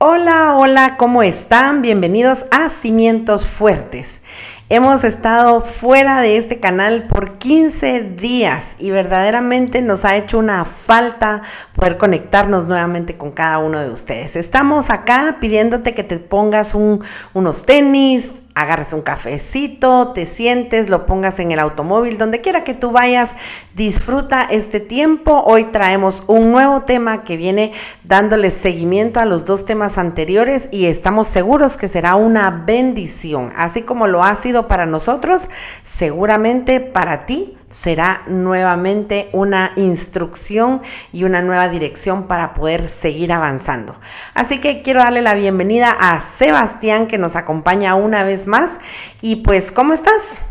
Hola, hola, ¿cómo están? Bienvenidos a Cimientos Fuertes. Hemos estado fuera de este canal por 15 días y verdaderamente nos ha hecho una falta poder conectarnos nuevamente con cada uno de ustedes. Estamos acá pidiéndote que te pongas unos tenis, agarres un cafecito, te sientes, lo pongas en el automóvil, donde quiera que tú vayas, disfruta este tiempo. Hoy traemos un nuevo tema que viene dándole seguimiento a los dos temas anteriores y estamos seguros que será una bendición, así como lo ha sido para nosotros, seguramente para ti será nuevamente una instrucción y una nueva dirección para poder seguir avanzando. Así que quiero darle la bienvenida a Sebastián que nos acompaña una vez más. Y pues, ¿cómo estás?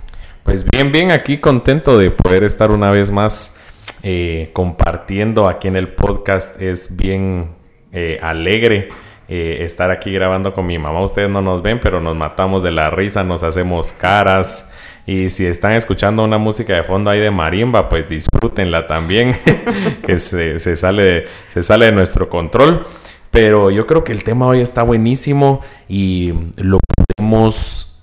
Pues bien, bien, aquí contento de poder estar una vez más eh, compartiendo aquí en el podcast. Es bien eh, alegre. Eh, estar aquí grabando con mi mamá. Ustedes no nos ven, pero nos matamos de la risa, nos hacemos caras, y si están escuchando una música de fondo ahí de marimba, pues disfrútenla también, que se, sale, se sale de nuestro control. Pero yo creo que el tema hoy está buenísimo y lo podemos,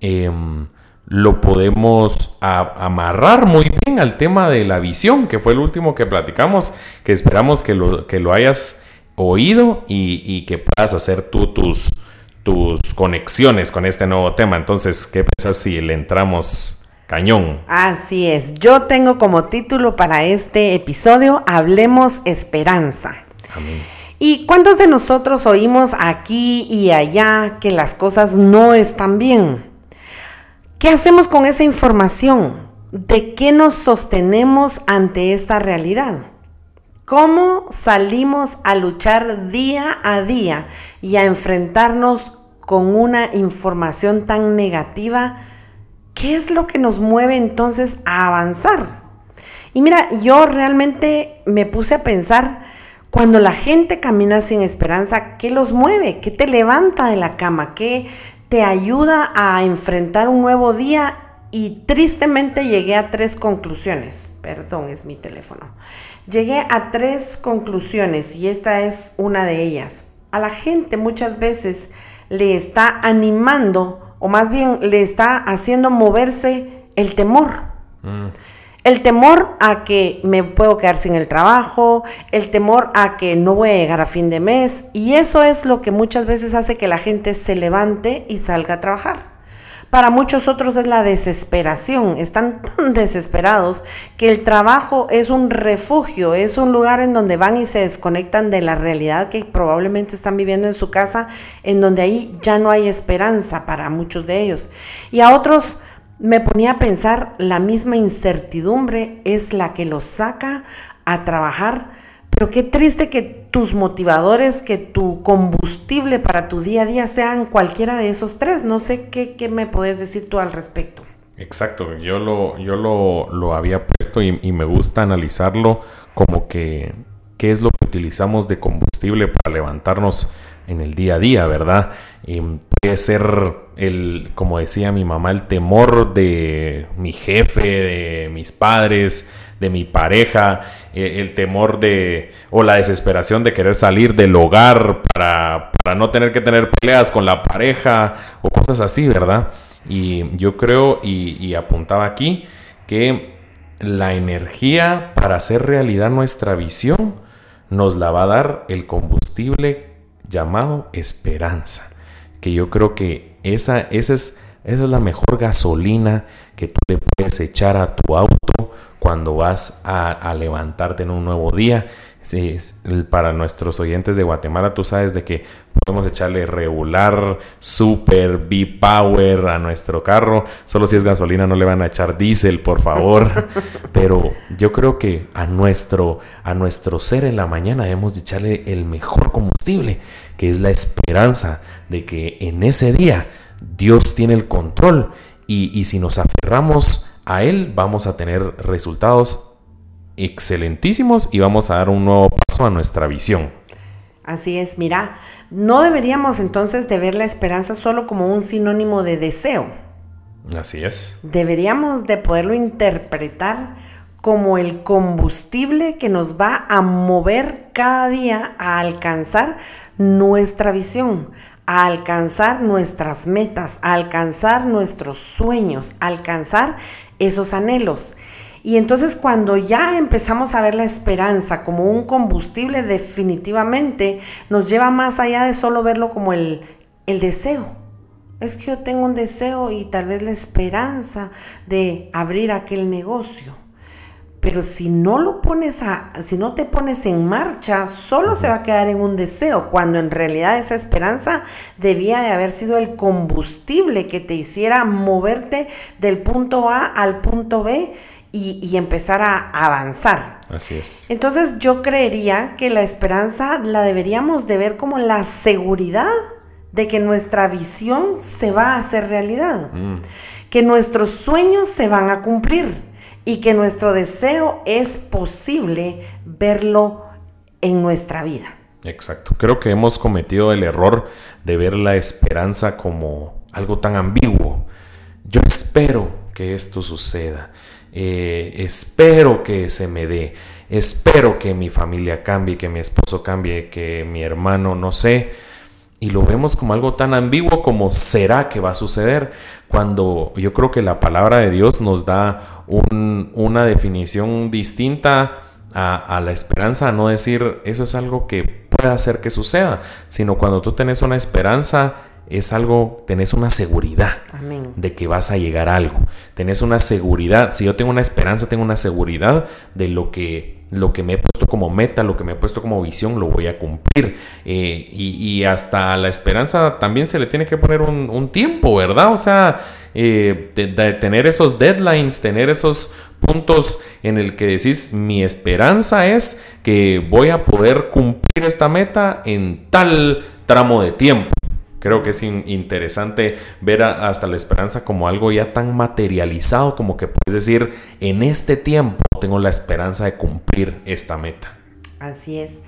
em, lo podemos amarrar muy bien al tema de la visión, que fue el último que platicamos, que esperamos que lo, que lo hayas oído y, y que puedas hacer tú tus, tus conexiones con este nuevo tema. Entonces, ¿qué piensas si le entramos cañón? Así es. Yo tengo como título para este episodio Hablemos Esperanza. Amén. ¿Y cuántos de nosotros oímos aquí y allá que las cosas no están bien? ¿Qué hacemos con esa información? ¿De qué nos sostenemos ante esta realidad? ¿Cómo salimos a luchar día a día y a enfrentarnos con una información tan negativa? ¿Qué es lo que nos mueve entonces a avanzar? Y mira, yo realmente me puse a pensar, cuando la gente camina sin esperanza, ¿qué los mueve? ¿Qué te levanta de la cama? ¿Qué te ayuda a enfrentar un nuevo día? Y tristemente llegué a tres conclusiones. Perdón, es mi teléfono. Llegué a tres conclusiones y esta es una de ellas. A la gente muchas veces le está animando o más bien le está haciendo moverse el temor. Mm. El temor a que me puedo quedar sin el trabajo, el temor a que no voy a llegar a fin de mes y eso es lo que muchas veces hace que la gente se levante y salga a trabajar. Para muchos otros es la desesperación. Están tan desesperados que el trabajo es un refugio, es un lugar en donde van y se desconectan de la realidad que probablemente están viviendo en su casa, en donde ahí ya no hay esperanza para muchos de ellos. Y a otros me ponía a pensar, la misma incertidumbre es la que los saca a trabajar pero qué triste que tus motivadores, que tu combustible para tu día a día sean cualquiera de esos tres. No sé qué, me puedes decir tú al respecto. Exacto, yo lo, yo lo, había puesto y, me gusta analizarlo como que qué es lo que utilizamos de combustible para levantarnos en el día a día, ¿verdad? Puede ser el, como decía mi mamá, el temor de mi jefe, de mis padres, de mi pareja, eh, el temor de o la desesperación de querer salir del hogar para, no tener que tener peleas con la pareja o cosas así, ¿verdad? Y yo creo y, apuntaba aquí que la energía para hacer realidad nuestra visión nos la va a dar el combustible llamado esperanza. Que yo creo que esa, esa, es, esa es la mejor gasolina que tú le puedes echar a tu auto cuando vas a, levantarte en un nuevo día. para nuestros oyentes de Guatemala, tú sabes de que podemos echarle regular, super, B-Power a nuestro carro. Solo si es gasolina no le van a echar diésel, por favor. Pero yo creo que a nuestro, a nuestro ser en la mañana debemos de echarle el mejor combustible, que es la esperanza de que en ese día Dios tiene el control. Y, y si nos aferramos a Él vamos a tener resultados excelentísimos y vamos a dar un nuevo paso a nuestra visión. Así es, mira, no deberíamos entonces de ver la esperanza solo como un sinónimo de deseo. Así es. Deberíamos de poderlo interpretar como el combustible que nos va a mover cada día a alcanzar nuestra visión, a alcanzar nuestras metas, a alcanzar nuestros sueños, a alcanzar esos anhelos. Y entonces cuando ya empezamos a ver la esperanza como un combustible, definitivamente nos lleva más allá de solo verlo como el, el deseo. Es que yo tengo un deseo y tal vez la esperanza de abrir aquel negocio. Pero si no lo pones a, si no te pones en marcha, solo se va a quedar en un deseo, cuando en realidad esa esperanza debía de haber sido el combustible que te hiciera moverte del punto A al punto B y, empezar a avanzar. Así es. Entonces yo creería que la esperanza la deberíamos de ver como la seguridad de que nuestra visión se va a hacer realidad, mm. que nuestros sueños se van a cumplir y que nuestro deseo es posible verlo en nuestra vida. Exacto. Creo que hemos cometido el error de ver la esperanza como algo tan ambiguo. Yo espero que esto suceda. Eh, espero que se me dé, espero que mi familia cambie, que mi esposo cambie, que mi hermano, no sé. Y lo vemos como algo tan ambiguo como será que va a suceder, cuando yo creo que la palabra de Dios nos da una definición distinta a, la esperanza, no decir eso es algo que puede hacer que suceda, sino cuando tú tienes una esperanza es algo, tenés una seguridad de que vas a llegar a algo. Tenés una seguridad, si yo tengo una esperanza, tengo una seguridad de lo que, lo que me he puesto como meta, lo que me he puesto como visión, lo voy a cumplir. Eh, y, hasta la esperanza también se le tiene que poner un, tiempo, ¿verdad? O sea, eh, tener esos deadlines, tener esos puntos en el que decís, mi esperanza es que voy a poder cumplir esta meta en tal tramo de tiempo. Creo que es interesante ver hasta la esperanza como algo ya tan materializado como que puedes decir, en este tiempo tengo la esperanza de cumplir esta meta. Así es.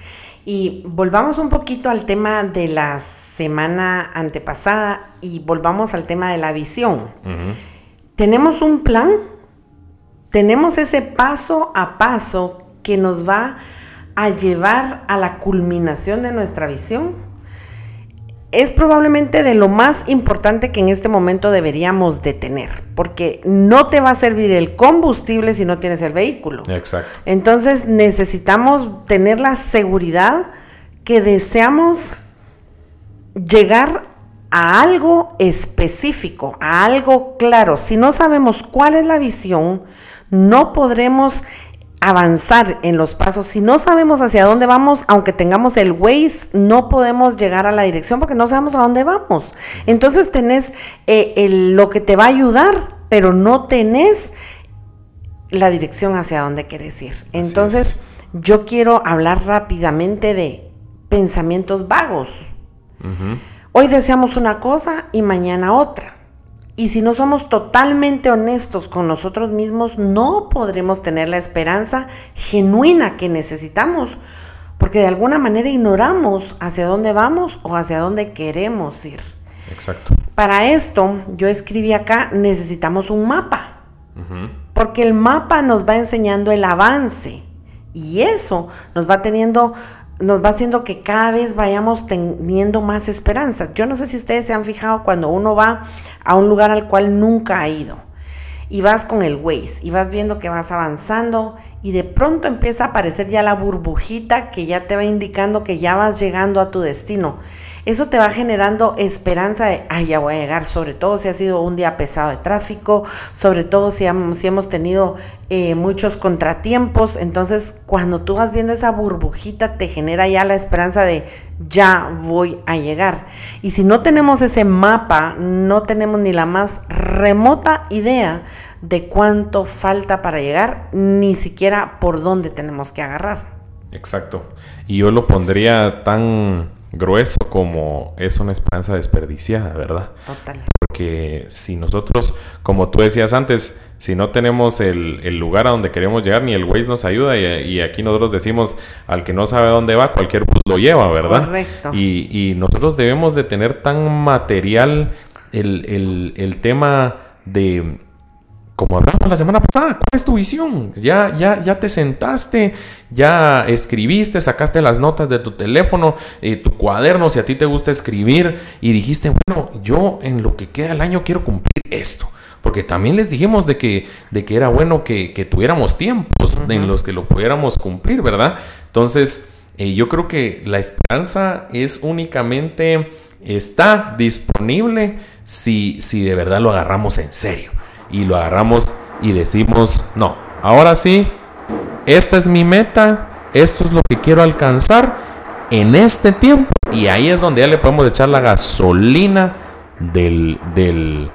Y volvamos un poquito al tema de la semana antepasada y volvamos al tema de la visión. Tenemos un plan, tenemos ese paso a paso que nos va a llevar a la culminación de nuestra visión es probablemente de lo más importante que en este momento deberíamos de tener, porque no te va a servir el combustible si no tienes el vehículo. Exacto. Entonces necesitamos tener la seguridad que deseamos llegar a algo específico, a algo claro. Si no sabemos cuál es la visión, no podremos avanzar en los pasos. Si no sabemos hacia dónde vamos, aunque tengamos el Waze, no podemos llegar a la dirección porque no sabemos a dónde vamos. Entonces tenés eh, lo que te va a ayudar, pero no tenés la dirección hacia dónde querés ir. Entonces, yo quiero hablar rápidamente de pensamientos vagos. Hoy deseamos una cosa y mañana otra. Y si no somos totalmente honestos con nosotros mismos, no podremos tener la esperanza genuina que necesitamos, porque de alguna manera ignoramos hacia dónde vamos o hacia dónde queremos ir. Exacto. Para esto, yo escribí acá, necesitamos un mapa, porque el mapa nos va enseñando el avance y eso nos va teniendo nos va haciendo que cada vez vayamos teniendo más esperanza. Yo no sé si ustedes se han fijado cuando uno va a un lugar al cual nunca ha ido y vas con el Waze y vas viendo que vas avanzando y de pronto empieza a aparecer ya la burbujita que ya te va indicando que ya vas llegando a tu destino eso te va generando esperanza de, ay, ya voy a llegar, sobre todo si ha sido un día pesado de tráfico, sobre todo si, hemos tenido eh, muchos contratiempos. Entonces, cuando tú vas viendo esa burbujita, te genera ya la esperanza de, ya voy a llegar. Y si no tenemos ese mapa, no tenemos ni la más remota idea de cuánto falta para llegar, ni siquiera por dónde tenemos que agarrar. Exacto. Y yo lo pondría tan grueso como es una esperanza desperdiciada, ¿verdad? Total. Porque si nosotros, como tú decías antes, si no tenemos el, lugar a donde queremos llegar, ni el Waze nos ayuda, y, aquí nosotros decimos, al que no sabe dónde va, cualquier bus lo lleva, ¿verdad? Correcto. Y, nosotros debemos de tener tan material el, el tema de, como hablamos la semana pasada, ¿cuál es tu visión? Ya, ya, ya te sentaste, ya escribiste, sacaste las notas de tu teléfono, eh, tu cuaderno, si a ti te gusta escribir, y dijiste, bueno, yo en lo que queda del año quiero cumplir esto. Porque también les dijimos de que, de que era bueno que, tuviéramos tiempos en los que lo pudiéramos cumplir, ¿verdad? Entonces, eh, yo creo que la esperanza es únicamente, está disponible si, si de verdad lo agarramos en serio y lo agarramos y decimos, no, ahora sí, esta es mi meta, esto es lo que quiero alcanzar en este tiempo. Y ahí es donde ya le podemos echar la gasolina del, del,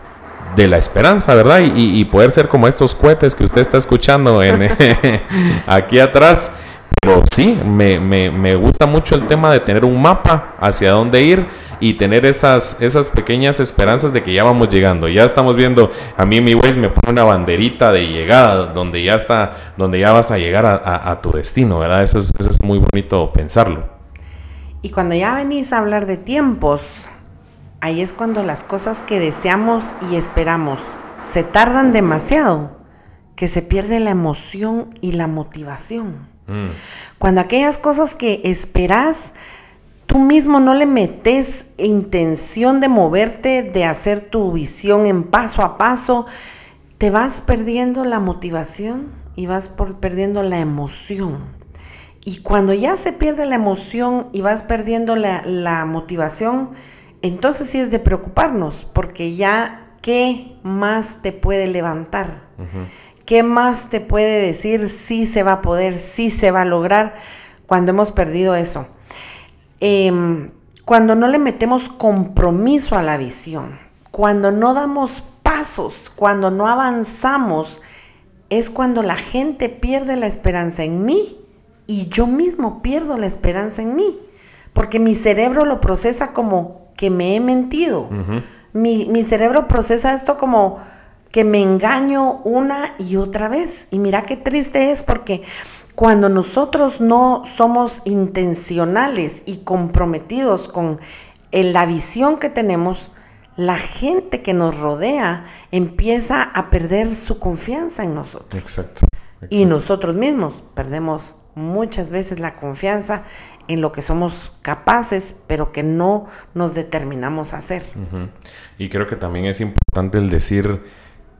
de la esperanza, ¿verdad? Y, y, poder ser como estos cohetes que usted está escuchando aquí atrás. Pero sí, me, me, me, gusta mucho el tema de tener un mapa hacia dónde ir y tener esas, esas pequeñas esperanzas de que ya vamos llegando. Ya estamos viendo, a mí mi Waze me pone una banderita de llegada donde ya está, donde ya vas a llegar a, tu destino, ¿verdad? Eso es, eso es muy bonito pensarlo. Y cuando ya venís a hablar de tiempos, ahí es cuando las cosas que deseamos y esperamos se tardan demasiado, que se pierde la emoción y la motivación. Mm. Cuando aquellas cosas que esperas, tú mismo no le metes intención de moverte, de hacer tu visión en paso a paso, te vas perdiendo la motivación y vas por, perdiendo la emoción. Y cuando ya se pierde la emoción y vas perdiendo la, motivación, entonces sí es de preocuparnos, porque ya, ¿qué más te puede levantar? ¿Qué más te puede decir si se va a poder, si se va a lograr cuando hemos perdido eso? Em, cuando no le metemos compromiso a la visión, cuando no damos pasos, cuando no avanzamos, es cuando la gente pierde la esperanza en mí y yo mismo pierdo la esperanza en mí, porque mi cerebro lo procesa como que me he mentido. mi, mi cerebro procesa esto como que me engaño una y otra vez. Y mira qué triste es porque cuando nosotros no somos intencionales y comprometidos con la visión que tenemos, la gente que nos rodea empieza a perder su confianza en nosotros. Exacto. Y nosotros mismos perdemos muchas veces la confianza en lo que somos capaces, pero que no nos determinamos a hacer. Y creo que también es importante el decir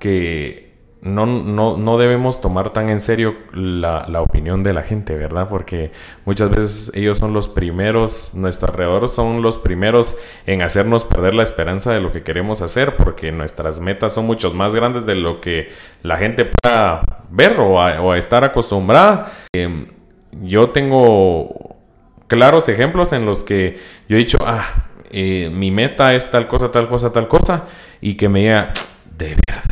que no, no, no, debemos tomar tan en serio la, la, opinión de la gente, ¿verdad? Porque muchas veces ellos son los primeros, nuestro alrededor son los primeros en hacernos perder la esperanza de lo que queremos hacer, porque nuestras metas son mucho más grandes de lo que la gente pueda ver o a, estar acostumbrada. Em, yo tengo claros ejemplos en los que yo he dicho, ah, eh, mi meta es tal cosa, tal cosa, tal cosa, y que me diga, ¿de verdad?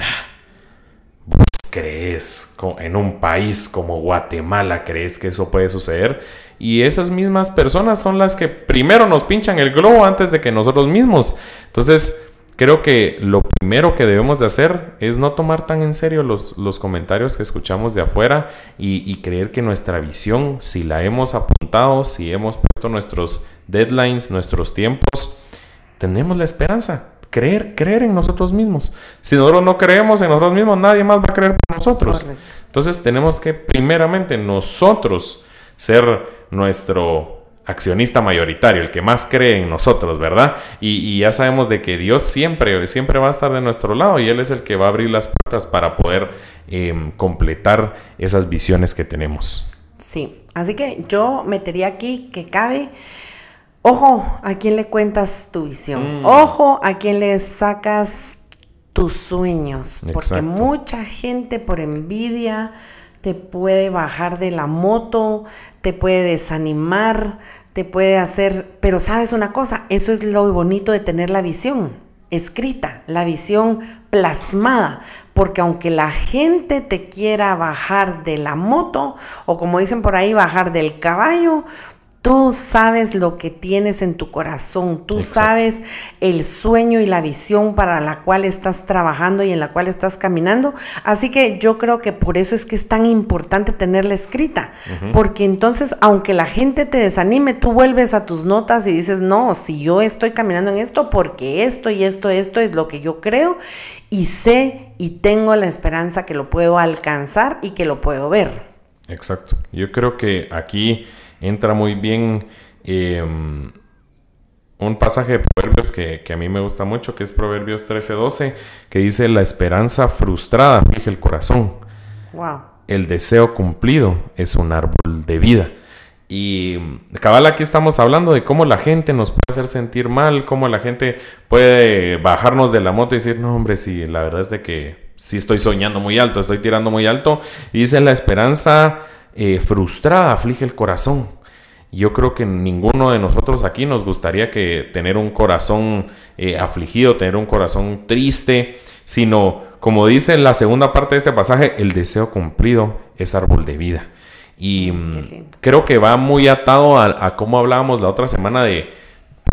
¿Vos crees en un país como Guatemala, crees que eso puede suceder? Y esas mismas personas son las que primero nos pinchan el globo antes de que nosotros mismos. Entonces, creo que lo primero que debemos de hacer es no tomar tan en serio los, los comentarios que escuchamos de afuera y, y, creer que nuestra visión, si la hemos apuntado, si hemos puesto nuestros deadlines, nuestros tiempos, tenemos la esperanza creer, creer en nosotros mismos. Si nosotros no creemos en nosotros mismos, nadie más va a creer por nosotros. Entonces tenemos que primeramente nosotros ser nuestro accionista mayoritario, el que más cree en nosotros, ¿verdad? Y, ya sabemos de que Dios siempre, siempre va a estar de nuestro lado y Él es el que va a abrir las puertas para poder em, completar esas visiones que tenemos. Sí, así que yo metería aquí que cabe Ojo a quién le cuentas tu visión. Mm. Ojo a quién le sacas tus sueños. Porque mucha gente por envidia te puede bajar de la moto, te puede desanimar, te puede hacer... Pero sabes una cosa, eso es lo bonito de tener la visión escrita, la visión plasmada. Porque aunque la gente te quiera bajar de la moto, o como dicen por ahí, bajar del caballo, Tú sabes lo que tienes en tu corazón, tú sabes el sueño y la visión para la cual estás trabajando y en la cual estás caminando. Así que yo creo que por eso es que es tan importante tenerla escrita, porque entonces aunque la gente te desanime, tú vuelves a tus notas y dices, no, si yo estoy caminando en esto, porque esto y esto, esto es lo que yo creo y sé y tengo la esperanza que lo puedo alcanzar y que lo puedo ver. Exacto. Yo creo que aquí entra muy bien em, un pasaje de Proverbios que, a mí me gusta mucho, que es Proverbios 13:12, que dice, la esperanza frustrada aflige el corazón. El deseo cumplido es un árbol de vida. Y cabal, aquí estamos hablando de cómo la gente nos puede hacer sentir mal, cómo la gente puede bajarnos de la moto y decir, no, hombre, sí, la verdad es de que sí estoy soñando muy alto, estoy tirando muy alto. Y dice, la esperanza eh, frustrada aflige el corazón. Yo creo que ninguno de nosotros aquí nos gustaría que tener un corazón eh, afligido, tener un corazón triste, sino, como dice la segunda parte de este pasaje, el deseo cumplido es árbol de vida. Y mm, creo que va muy atado a, cómo hablábamos la otra semana de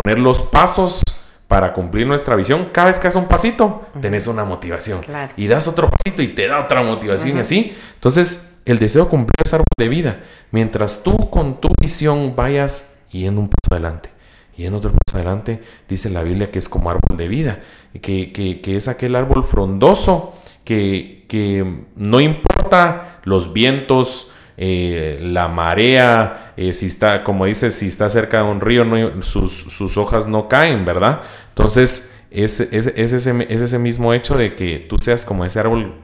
poner los pasos para cumplir nuestra visión. Cada vez que haces un pasito, tenés una motivación. Y das otro pasito y te da otra motivación y así. Entonces, el deseo cumplir es árbol de vida. Mientras tú con tu visión vayas yendo un paso adelante, y en otro paso adelante, dice la Biblia que es como árbol de vida, que, que, es aquel árbol frondoso que, que, no importa los vientos, eh, la marea, eh, si está, como dice, si está cerca de un río, sus, sus, hojas no caen, ¿verdad? Entonces, es, es, es, ese, es ese mismo hecho de que tú seas como ese árbol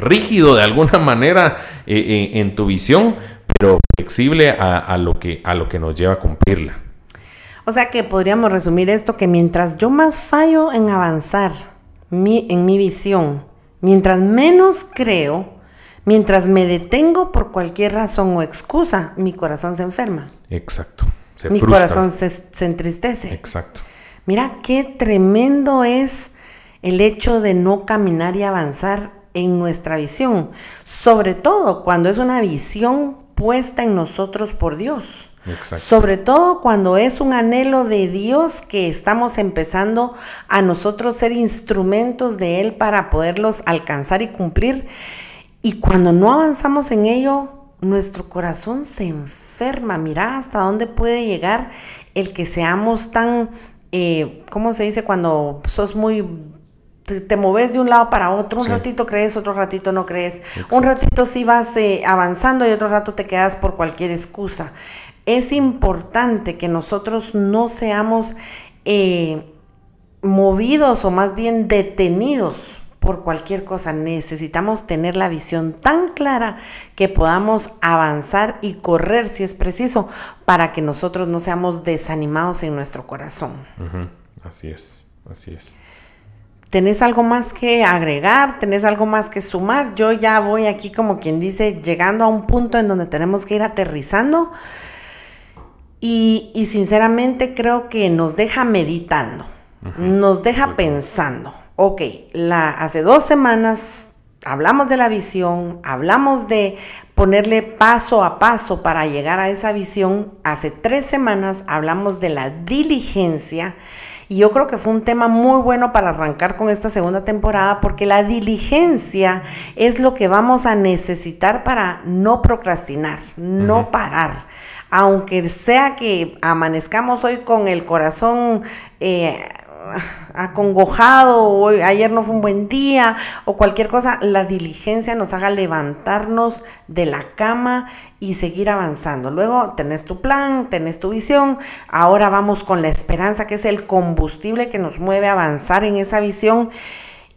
rígido de alguna manera eh, eh, en tu visión, pero flexible a, lo que, a lo que nos lleva a cumplirla. O sea que podríamos resumir esto que mientras yo más fallo en avanzar en mi visión, mientras menos creo, mientras me detengo por cualquier razón o excusa, mi corazón se enferma. Exacto. mi corazón se, se entristece. Exacto. Mira qué tremendo es el hecho de no caminar y avanzar en nuestra visión, sobre todo cuando es una visión puesta en nosotros por Dios. Sobre todo cuando es un anhelo de Dios que estamos empezando a nosotros ser instrumentos de Él para poderlos alcanzar y cumplir. Y cuando no avanzamos en ello, nuestro corazón se enferma. Mira hasta dónde puede llegar el que seamos tan, eh, ¿cómo se dice? Cuando sos muy te, moves de un lado para otro, un ratito crees, otro ratito no crees, un ratito sí vas eh, avanzando y otro rato te quedas por cualquier excusa. Es importante que nosotros no seamos eh, movidos o más bien detenidos por cualquier cosa. Necesitamos tener la visión tan clara que podamos avanzar y correr si es preciso para que nosotros no seamos desanimados en nuestro corazón. Así es, así es. ¿Tenés algo más que agregar? ¿Tenés algo más que sumar? Yo ya voy aquí como quien dice, llegando a un punto en donde tenemos que ir aterrizando. Y, sinceramente creo que nos deja meditando, nos deja pensando. Ok, la, hace dos semanas hablamos de la visión, hablamos de ponerle paso a paso para llegar a esa visión. Hace tres semanas hablamos de la diligencia y yo creo que fue un tema muy bueno para arrancar con esta segunda temporada porque la diligencia es lo que vamos a necesitar para no procrastinar, no parar. Aunque sea que amanezcamos hoy con el corazón eh, acongojado o ayer no fue un buen día o cualquier cosa, la diligencia nos haga levantarnos de la cama y seguir avanzando. Luego tenés tu plan, tenés tu visión, ahora vamos con la esperanza que es el combustible que nos mueve a avanzar en esa visión.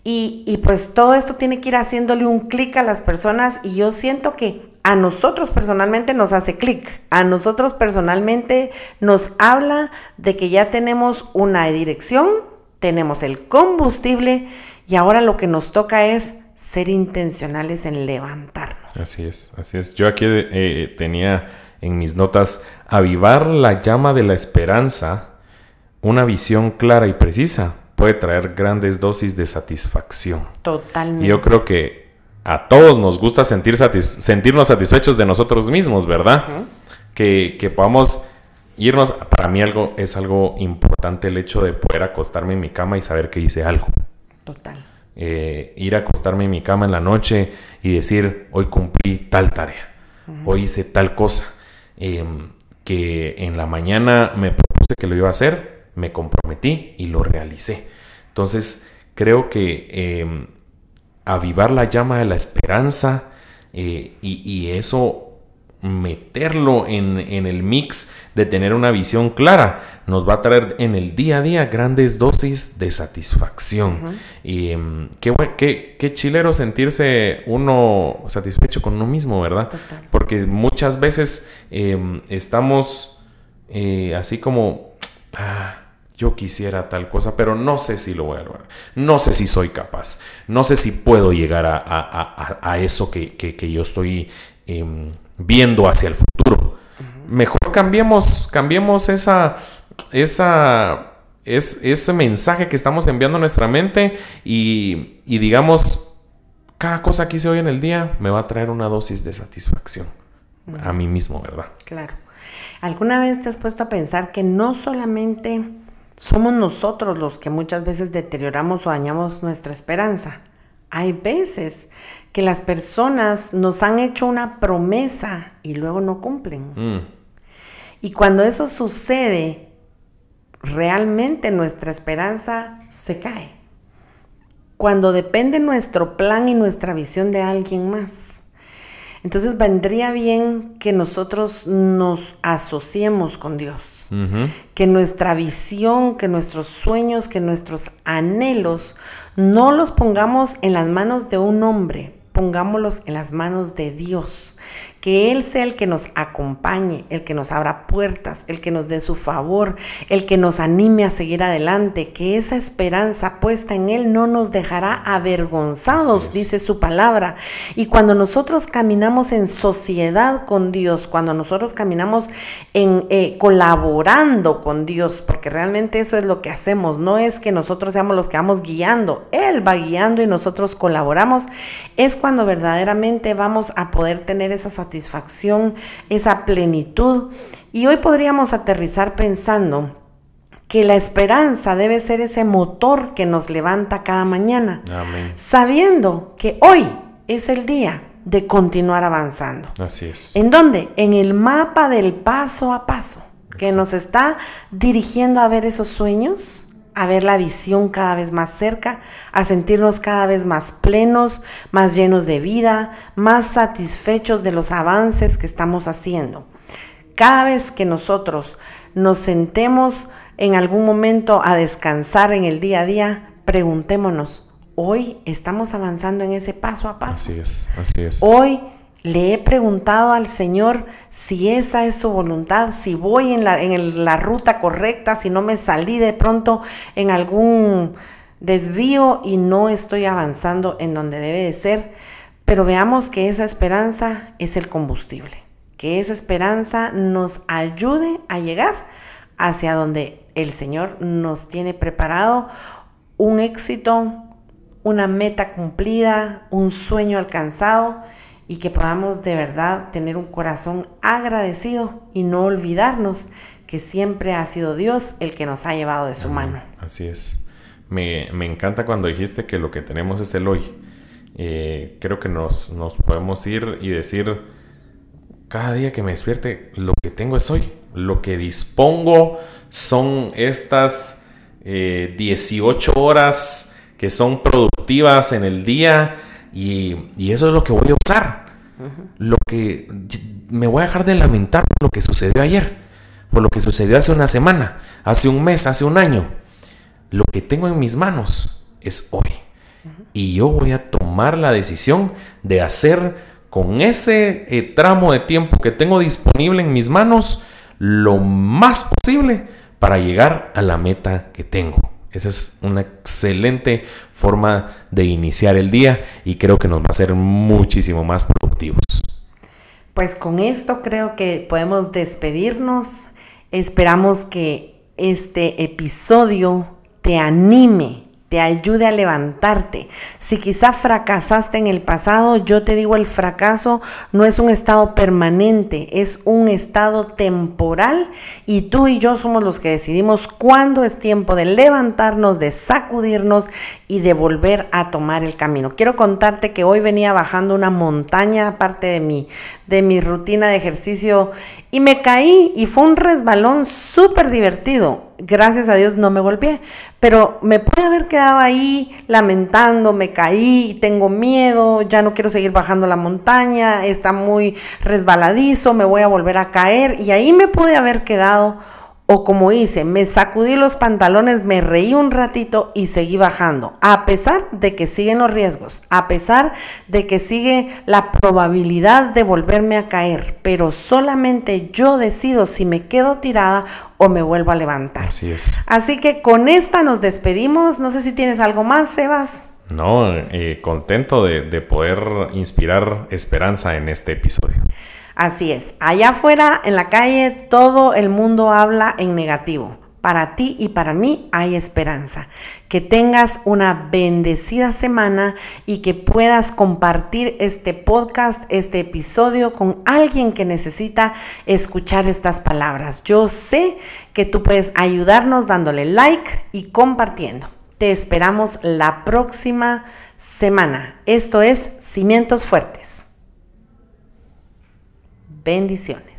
Y, y pues todo esto tiene que ir haciéndole un clic a las personas y yo siento que a nosotros personalmente nos hace clic, a nosotros personalmente nos habla de que ya tenemos una dirección, tenemos el combustible y ahora lo que nos toca es ser intencionales en levantarnos. Así es, así es. Yo aquí eh, tenía en mis notas avivar la llama de la esperanza, una visión clara y precisa puede traer grandes dosis de satisfacción. Totalmente. Y yo creo que a todos nos gusta sentir sentirnos satisfechos de nosotros mismos, ¿verdad? que, podamos irnos, para mí algo es algo importante el hecho de poder acostarme en mi cama y saber que hice algo. Total. Eh, ir a acostarme en mi cama en la noche y decir, hoy cumplí tal tarea, hoy hice tal cosa, em, que en la mañana me propuse que lo iba a hacer, me comprometí y lo realicé. Entonces, creo que em, avivar la llama de la esperanza eh, y, eso meterlo en, el mix de tener una visión clara nos va a traer en el día a día grandes dosis de satisfacción. Y em, qué, qué, qué, chilero sentirse uno satisfecho con uno mismo, ¿verdad? Porque muchas veces em, estamos eh, así como... Ah, yo quisiera tal cosa, pero no sé si lo voy a lograr. No sé si soy capaz. No sé si puedo llegar a, eso que, yo estoy em, viendo hacia el futuro. Mejor cambiemos, cambiemos esa, esa, es, ese mensaje que estamos enviando a nuestra mente y, y digamos, cada cosa que hice hoy en el día me va a traer una dosis de satisfacción a mí mismo, ¿verdad? Claro. ¿Alguna vez te has puesto a pensar que no solamente somos nosotros los que muchas veces deterioramos o dañamos nuestra esperanza. Hay veces que las personas nos han hecho una promesa y luego no cumplen. Mm. Y cuando eso sucede, realmente nuestra esperanza se cae. Cuando depende nuestro plan y nuestra visión de alguien más. Entonces vendría bien que nosotros nos asociemos con Dios que nuestra visión, que nuestros sueños, que nuestros anhelos no los pongamos en las manos de un hombre, pongámoslos en las manos de Dios que Él sea el que nos acompañe, el que nos abra puertas, el que nos dé su favor, el que nos anime a seguir adelante, que esa esperanza puesta en Él no nos dejará avergonzados, dice su palabra. Y cuando nosotros caminamos en sociedad con Dios, cuando nosotros caminamos en eh, colaborando con Dios, porque realmente eso es lo que hacemos, no es que nosotros seamos los que vamos guiando, Él va guiando y nosotros colaboramos, es cuando verdaderamente vamos a poder tener esa satisfacción satisfacción, esa plenitud. Y hoy podríamos aterrizar pensando que la esperanza debe ser ese motor que nos levanta cada mañana, sabiendo que hoy es el día de continuar avanzando. Así es. ¿En dónde? En el mapa del paso a paso, que nos está dirigiendo a ver esos sueños, a ver la visión cada vez más cerca, a sentirnos cada vez más plenos, más llenos de vida, más satisfechos de los avances que estamos haciendo. Cada vez que nosotros nos sentemos en algún momento a descansar en el día a día, preguntémonos, ¿hoy estamos avanzando en ese paso a paso? Así es, así es. Hoy le he preguntado al Señor si esa es su voluntad, si voy en la, ruta correcta, si no me salí de pronto en algún desvío y no estoy avanzando en donde debe de ser. Pero veamos que esa esperanza es el combustible, que esa esperanza nos ayude a llegar hacia donde el Señor nos tiene preparado un éxito, una meta cumplida, un sueño alcanzado y que podamos de verdad tener un corazón agradecido y no olvidarnos que siempre ha sido Dios el que nos ha llevado de su mano. Así es. Me, encanta cuando dijiste que lo que tenemos es el hoy. Eh, creo que nos, nos podemos ir y decir, cada día que me despierte, lo que tengo es hoy. Lo que dispongo son estas 18 eh, horas que son productivas en el día y, eso es lo que voy a usar. Lo que me voy a dejar de lamentar por lo que sucedió ayer, por lo que sucedió hace una semana, hace un mes, hace un año. Lo que tengo en mis manos es hoy. Y yo voy a tomar la decisión de hacer con ese eh, tramo de tiempo que tengo disponible en mis manos lo más posible para llegar a la meta que tengo. Esa es una excelente forma de iniciar el día y creo que nos va a hacer muchísimo más productivos. Pues con esto creo que podemos despedirnos. Esperamos que este episodio te anime, te ayude a levantarte. Si quizá fracasaste en el pasado, yo te digo, el fracaso no es un estado permanente, es un estado temporal y tú y yo somos los que decidimos cuándo es tiempo de levantarnos, de sacudirnos y de volver a tomar el camino. Quiero contarte que hoy venía bajando una montaña, aparte de mi, de mi rutina de ejercicio, y me caí y fue un resbalón súper divertido. Gracias a Dios no me golpeé, pero me pude haber quedado ahí lamentando, me caí, tengo miedo, ya no quiero seguir bajando la montaña, está muy resbaladizo, me voy a volver a caer y ahí me pude haber quedado o como hice, me sacudí los pantalones, me reí un ratito y seguí bajando, a pesar de que siguen los riesgos, a pesar de que sigue la probabilidad de volverme a caer, pero solamente yo decido si me quedo tirada o me vuelvo a levantar. Así es. Así que con esta nos despedimos. No sé si tienes algo más, Sebas. No, eh, contento de, de poder inspirar esperanza en este episodio. Así es, allá afuera en la calle todo el mundo habla en negativo. Para ti y para mí hay esperanza. Que tengas una bendecida semana y que puedas compartir este podcast, este episodio con alguien que necesita escuchar estas palabras. Yo sé que tú puedes ayudarnos dándole like y compartiendo. Te esperamos la próxima semana. Esto es Cimientos Fuertes. Bendiciones.